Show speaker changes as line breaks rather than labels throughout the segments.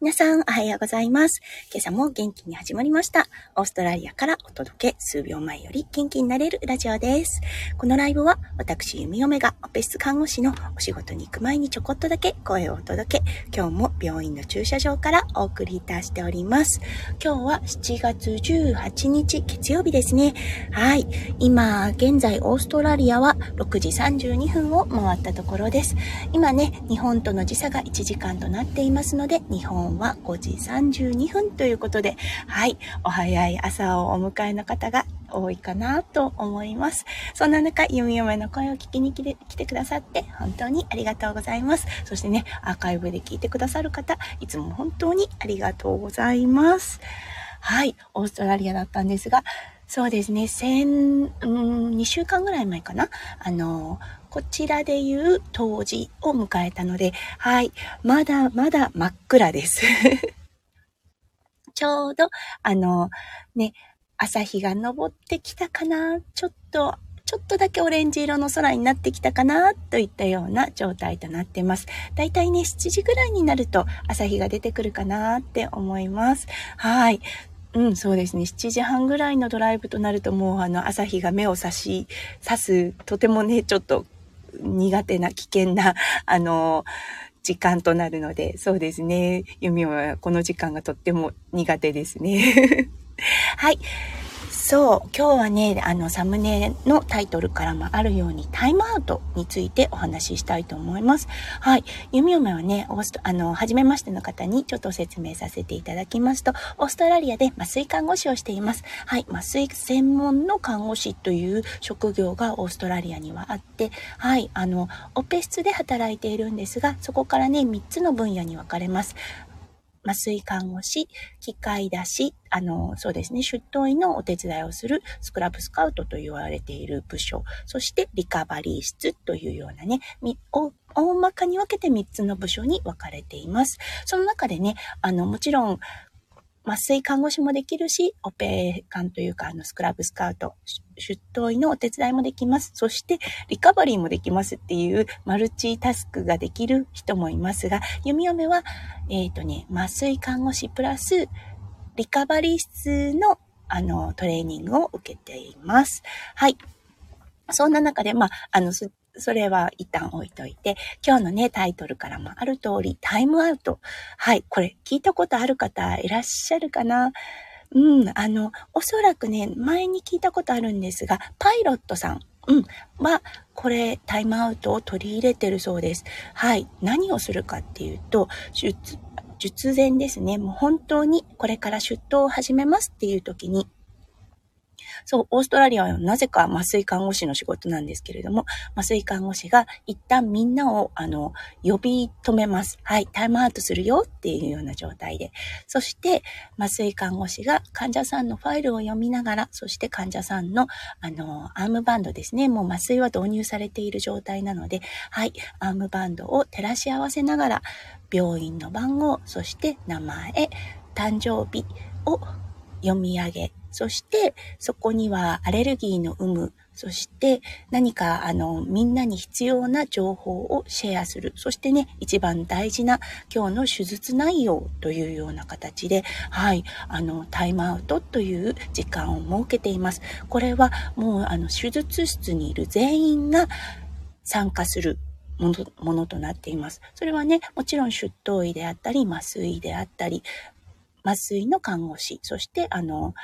皆さん、おはようございます。今朝も元気に始まりました。オーストラリアからお届け、数秒前より元気になれるラジオです。このライブは、私、弓嫁がオペ室看護師のお仕事に行く前にちょこっとだけ声をお届け、今日も病院の駐車場からお送りいたしております。今日は7月18日月曜日ですね。はい。今、現在、オーストラリアは6時32分を回ったところです。今ね、日本との時差が1時間となっていますので、日本は5時32分ということで、はい、お早い朝をお迎えの方が多いかなと思います。そんな中、ゆみゆめの声を聞きに来て来てくださって本当にありがとうございます。そしてね、アーカイブで聞いてくださる方、いつも本当にありがとうございます。はい、オーストラリアだったんですが、そうですね、先、うん、2週間ぐらい前かな。あの、こちらでいう冬至を迎えたので、はい、まだまだ真っ暗です。ちょうど、あの、ね、朝日が昇ってきたかな、ちょっと、ちょっとだけオレンジ色の空になってきたかな、といったような状態となってます。だいたいね、7時ぐらいになると朝日が出てくるかなって思います。はい。うん、そうですね。7時半ぐらいのドライブとなるともうあの朝日が目を差し、刺す、とてもね、ちょっと苦手な危険な、あの、時間となるので、そうですね。弓はこの時間がとっても苦手ですね。はい。そう、今日はね、あの、サムネのタイトルからもあるように、タイムアウトについてお話ししたいと思います。はい。弓嫁はね、オースト、あの、初めましての方にちょっと説明させていただきますと、オーストラリアで麻酔看護師をしています。はい。麻酔専門の看護師という職業がオーストラリアにはあって、はい。あの、オペ室で働いているんですが、そこからね、3つの分野に分かれます。麻酔看護師、機械出し、あの、そうですね、出頭医のお手伝いをするスクラブスカウトと言われている部署、そしてリカバリー室というようなね、大まかに分けて3つの部署に分かれています。その中でね、あの、もちろん、麻酔看護師もできるし、オペ看というか、あの、スクラブスカウト、出頭医のお手伝いもできます。そして、リカバリーもできますっていうマルチタスクができる人もいますが、弓嫁は、えっ、ー、とね、麻酔看護師プラス、リカバリー室の、あの、トレーニングを受けています。はい。そんな中で、まあ、あの、それは一旦置いといて、今日のね、タイトルからもある通り、タイムアウト。はい、これ聞いたことある方いらっしゃるかな？うん、あの、おそらくね、前に聞いたことあるんですが、パイロットさん、うん、は、これ、タイムアウトを取り入れてるそうです。はい。何をするかっていうと、術前ですね。もう本当にこれから出頭を始めますっていう時に、そう、オーストラリアはなぜか麻酔看護師の仕事なんですけれども、麻酔看護師が一旦みんなを、あの、呼び止めます。はい、タイムアウトするよっていうような状態で。そして、麻酔看護師が患者さんのファイルを読みながら、そして患者さんの、あの、アームバンドですね。もう麻酔は導入されている状態なので、はい、アームバンドを照らし合わせながら、病院の番号、そして名前、誕生日を読み上げ、そして、そこにはアレルギーの有無、そして何かあのみんなに必要な情報をシェアする。そしてね、一番大事な今日の手術内容というような形で、はい、あのタイムアウトという時間を設けています。これはもうあの手術室にいる全員が参加するものものとなっています。それはね、もちろん出頭医であったり、麻酔であったり、麻酔の看護師、そしてあの、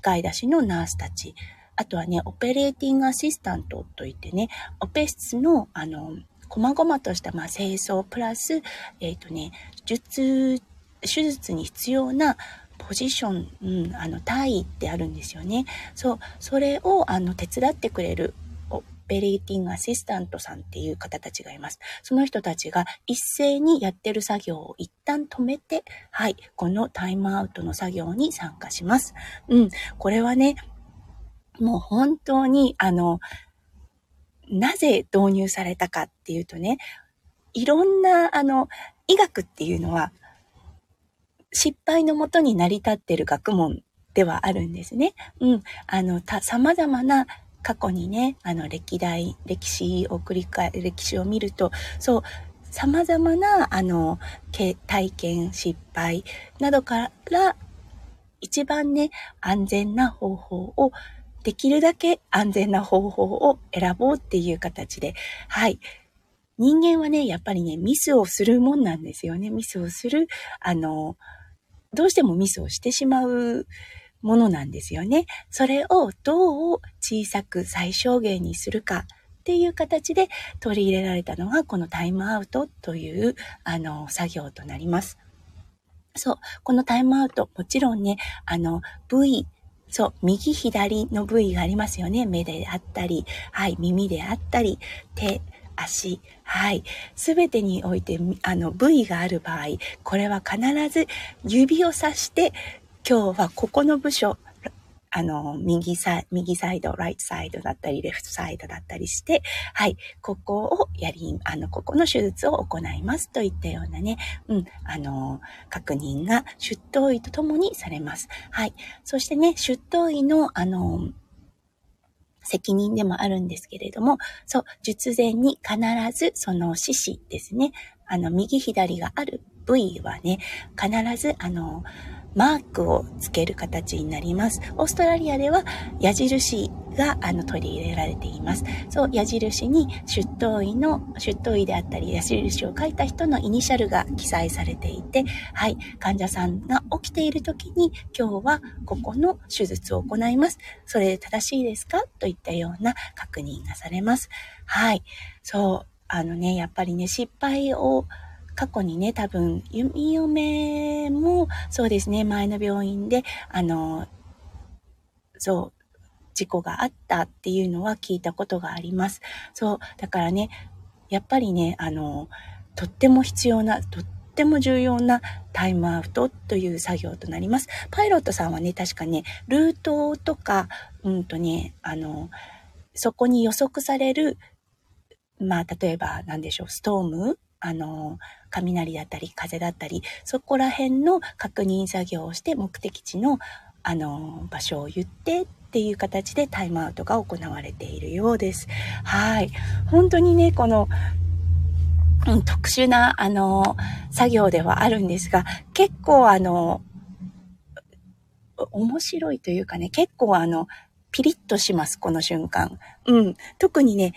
機械出しのナースたち、あとはね、オペレーティングアシスタントといってね、オペ室の、あの、細々とした、まあ、清掃プラス、えっ、ー、とね、術、手術に必要なポジション、うん、あの、体位ってあるんですよね。そう、それを、あの、手伝ってくれるペレーティングアシスタントさんっていう方たちがいます。その人たちが一斉にやってる作業を一旦止めて、はい、このタイムアウトの作業に参加します。うん、これはね、もう本当に、あの、なぜ導入されたかっていうとね、いろんな、あの、医学っていうのは、失敗のもとに成り立ってる学問ではあるんですね。うん。あの、た、様々な過去にね、あの歴代、歴史を繰り返、歴史を見ると、そう、様々な、あの、体験、失敗などから一番ね、安全な方法を、できるだけ安全な方法を選ぼうっていう形で、はい。人間はね、やっぱりね、ミスをするもんなんですよね。ミスをする、あの、どうしてもミスをしてしまうものなんですよね。それをどう小さく最小限にするかっていう形で取り入れられたのがこのタイムアウトというあの作業となります。そう。このタイムアウト、もちろんね、あの、V、そう、右左の部位がありますよね。目であったり、はい、耳であったり、手、足、はい。すべてにおいて、あの、部位がある場合、これは必ず指をさして、今日はここの部署、あの、右サイ、右サイド、ライトサイドだったり、レフトサイドだったりして、はい、ここをやり、あの、ここの手術を行いますといったようなね、うん、あの、確認が出頭医とともにされます。はい。そしてね、出頭医の、あの、責任でもあるんですけれども、そう、術前に必ずその獅子ですね、あの、右左がある部位はね、必ず、あの、マークをつける形になります。オーストラリアでは矢印があの取り入れられています。そう、矢印に出頭医の、出頭医であったり矢印を書いた人のイニシャルが記載されていて、はい、患者さんが起きている時に今日はここの手術を行います。それで正しいですか？といったような確認がされます。はい、そう、あのね、やっぱりね、失敗を過去にね、多分、弓嫁も、そうですね、前の病院で、あの、そう、事故があったっていうのは聞いたことがあります。そう、だからね、やっぱりね、あの、とっても必要な、とっても重要なタイムアウトという作業となります。パイロットさんはね、確かね、ルートとか、うんとね、あの、そこに予測される、まあ、例えば、何でしょう、ストームあの、雷だったり風だったり、そこら辺の確認作業をして目的地のあの、場所を言ってっていう形でタイムアウトが行われているようです。はい。本当にね、この、うん、特殊な、あの、作業ではあるんですが、結構あの、面白いというかね、結構あの、ピリッとします、この瞬間。うん。特にね、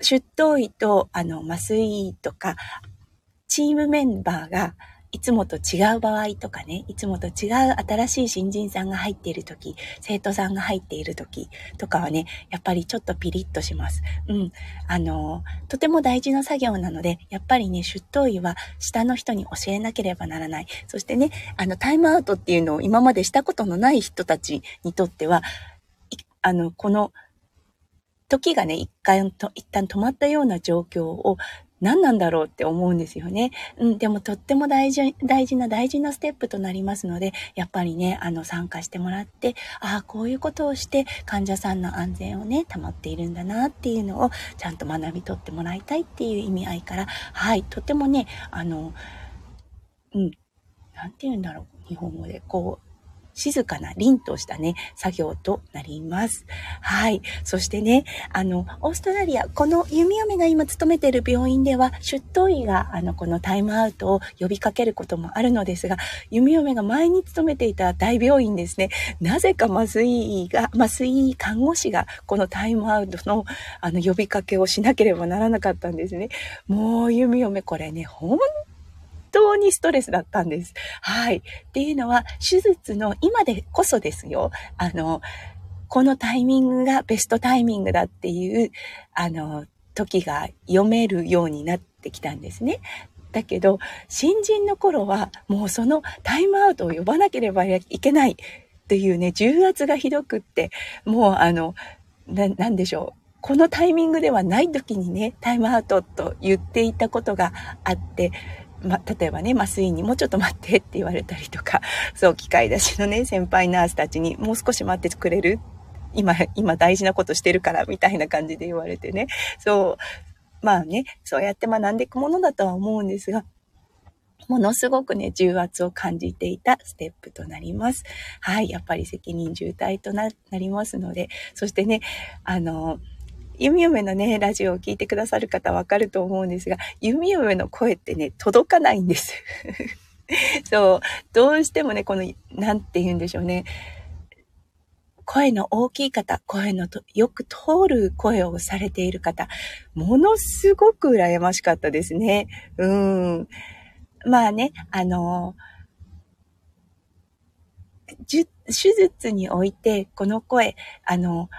出頭医と、あの、麻酔医とか、チームメンバーが、いつもと違う場合とかね、いつもと違う新しい新人さんが入っている時、生徒さんが入っている時とかはね、やっぱりちょっとピリッとします。うん。あの、とても大事な作業なので、やっぱりね、出頭医は下の人に教えなければならない。そしてね、あの、タイムアウトっていうのを今までしたことのない人たちにとっては、あの、この時がね、一回と、一旦止まったような状況を何なんだろうって思うんですよね。うん、でもとっても大事、大事な大事なステップとなりますので、やっぱりね、あの、参加してもらって、ああ、こういうことをして患者さんの安全をね、保っているんだなっていうのをちゃんと学び取ってもらいたいっていう意味合いから、はい、とてもね、あの、うん、なんて言うんだろう、日本語で、こう、静かな凛としたね、作業となります。はい。そしてね、あの、オーストラリア、この弓嫁が今勤めている病院では、出頭医が、あの、このタイムアウトを呼びかけることもあるのですが、弓嫁が前に勤めていた大病院ですね、なぜか麻酔医が、麻酔看護師が、このタイムアウトの、あの、呼びかけをしなければならなかったんですね。もう、弓嫁、これね、本当にストレスだったんです。はい。っていうのは、手術の今でこそですよ。あの、このタイミングがベストタイミングだっていう、あの、時が読めるようになってきたんですね。だけど、新人の頃はもうそのタイムアウトを呼ばなければいけないっていうね、重圧がひどくって、もうあの、な、なんでしょう。このタイミングではない時にね、タイムアウトと言っていたことがあって、ま、例えばね、麻酔にもうちょっと待ってって言われたりとか、そう、機械出しのね、先輩ナースたちにもう少し待ってくれる？今、今大事なことしてるから、みたいな感じで言われてね。そう、まあね、そうやって学んでいくものだとは思うんですが、ものすごくね、重圧を感じていたステップとなります。はい、やっぱり責任重大となりますので、そしてね、あの、弓嫁のね、ラジオを聞いてくださる方わかると思うんですが、弓嫁の声ってね、届かないんです。そう、どうしてもね、この、なんて言うんでしょうね。声の大きい方、声のとよく通る声をされている方、ものすごく羨ましかったですね。うん。まあね、あの、手術において、この声、あの、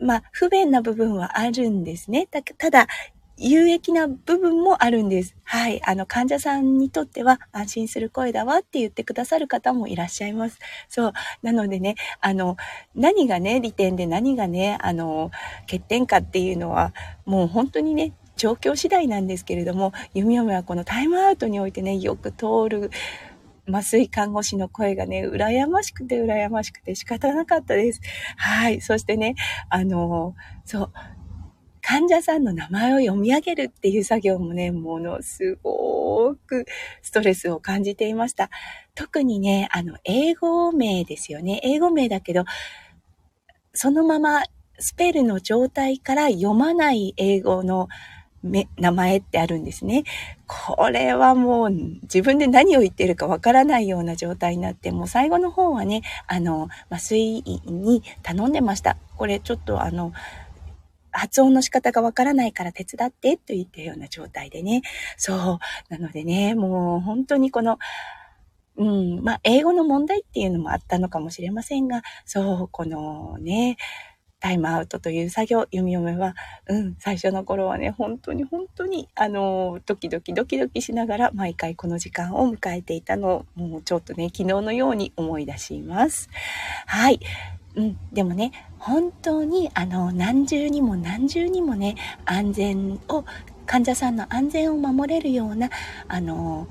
まあ、不便な部分はあるんですね。ただ、有益な部分もあるんです。はい。あの、患者さんにとっては安心する声だわって言ってくださる方もいらっしゃいます。そう。なのでね、あの、何がね、利点で何がね、あの、欠点かっていうのは、もう本当にね、状況次第なんですけれども、弓嫁はこのタイムアウトにおいてね、よく通る、麻酔看護師の声がね、羨ましくて羨ましくて仕方なかったです。はい。そしてね、あの、そう、患者さんの名前を読み上げるっていう作業もね、ものすごくストレスを感じていました。特にね、あの、英語名ですよね。英語名だけど、そのままスペルの状態から読まない英語の名前ってあるんですね。これはもう自分で何を言ってるかわからないような状態になって、もう最後の方はね、あの、麻酔に頼んでました。これちょっとあの、発音の仕方がわからないから手伝ってと言ったような状態でね。そう。なのでね、もう本当にこの、うん、まあ、英語の問題っていうのもあったのかもしれませんが、そう、このね、タイムアウトという作業、読み読めは、うん、最初の頃はね、本当に本当に、あの、ドキドキドキドキしながら、毎回この時間を迎えていたのを、もうちょっとね、昨日のように思い出します。はい。うん、でもね、本当にあの何重にも何重にもね、安全を、患者さんの安全を守れるような、あの、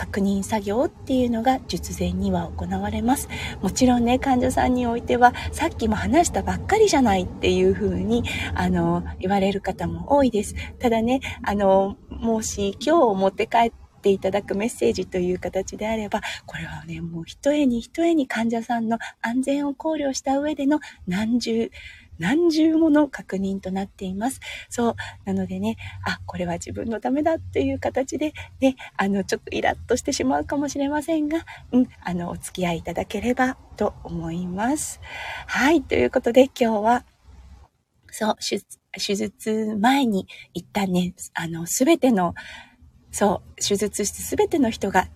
確認作業っていうのが術前には行われます。もちろんね、患者さんにおいては、さっきも話したばっかりじゃないっていうふうに、あの、言われる方も多いです。ただね、あの、もし今日持って帰っていただくメッセージという形であれば、これはね、もう一重に一重に患者さんの安全を考慮した上での何重、何重もの確認となっています。そう。なのでね、あ、これは自分のためだっていう形で、ね、あの、ちょっとイラッとしてしまうかもしれませんが、うん、あの、お付き合いいただければと思います。はい。ということで今日は、そう、手術前に一旦ね、あの、すべてのそう、手術室すべての人が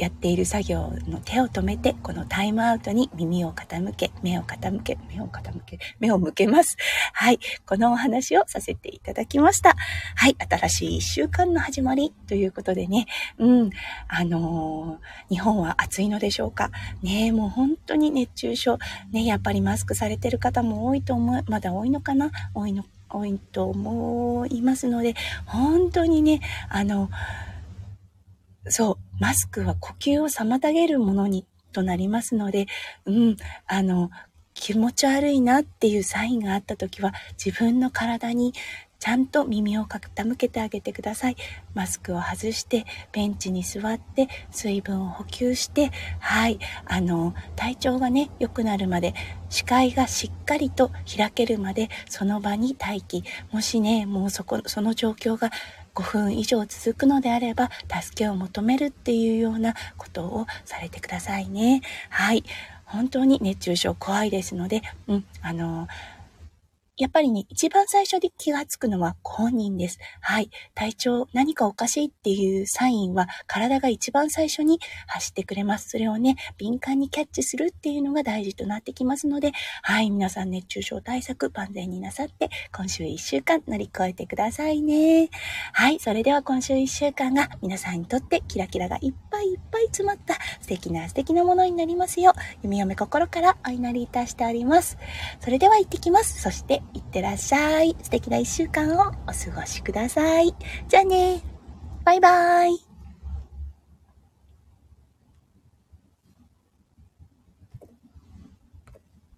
やっている作業の手を止めて、このタイムアウトに耳を傾け、目を傾け、目を傾け、目を向けます。はい。このお話をさせていただきました。はい。新しい一週間の始まりということでね、うん。あのー、日本は暑いのでしょうか。ねもう本当に熱中症。ねやっぱりマスクされてる方も多いと思う、まだ多いのかな？多いの多いと思いますので、本当にね、あの、そう、マスクは呼吸を妨げるものにとなりますので、うん、あの、気持ち悪いなっていうサインがあった時は自分の体にちゃんと耳を傾けてあげてください。マスクを外して、ベンチに座って、水分を補給して、はい、あの、体調がね、良くなるまで、視界がしっかりと開けるまで、その場に待機。もしね、もうそこ、その状況が5分以上続くのであれば、助けを求めるっていうようなことをされてくださいね。はい。本当に熱中症怖いですので、うん、あの、やっぱりね、一番最初に気がつくのはご本人です。はい。体調何かおかしいっていうサインは体が一番最初に発してくれます。それをね、敏感にキャッチするっていうのが大事となってきますので、はい。皆さん熱中症対策万全になさって、今週1週間乗り越えてくださいね。はい。それでは今週1週間が皆さんにとってキラキラがいっぱいいっぱい詰まった素敵な素敵なものになりますよう、弓嫁心からお祈りいたしております。それでは行ってきます。そして、いってらっしゃい。素敵な一週間をお過ごしください。じゃあね。バイバーイ。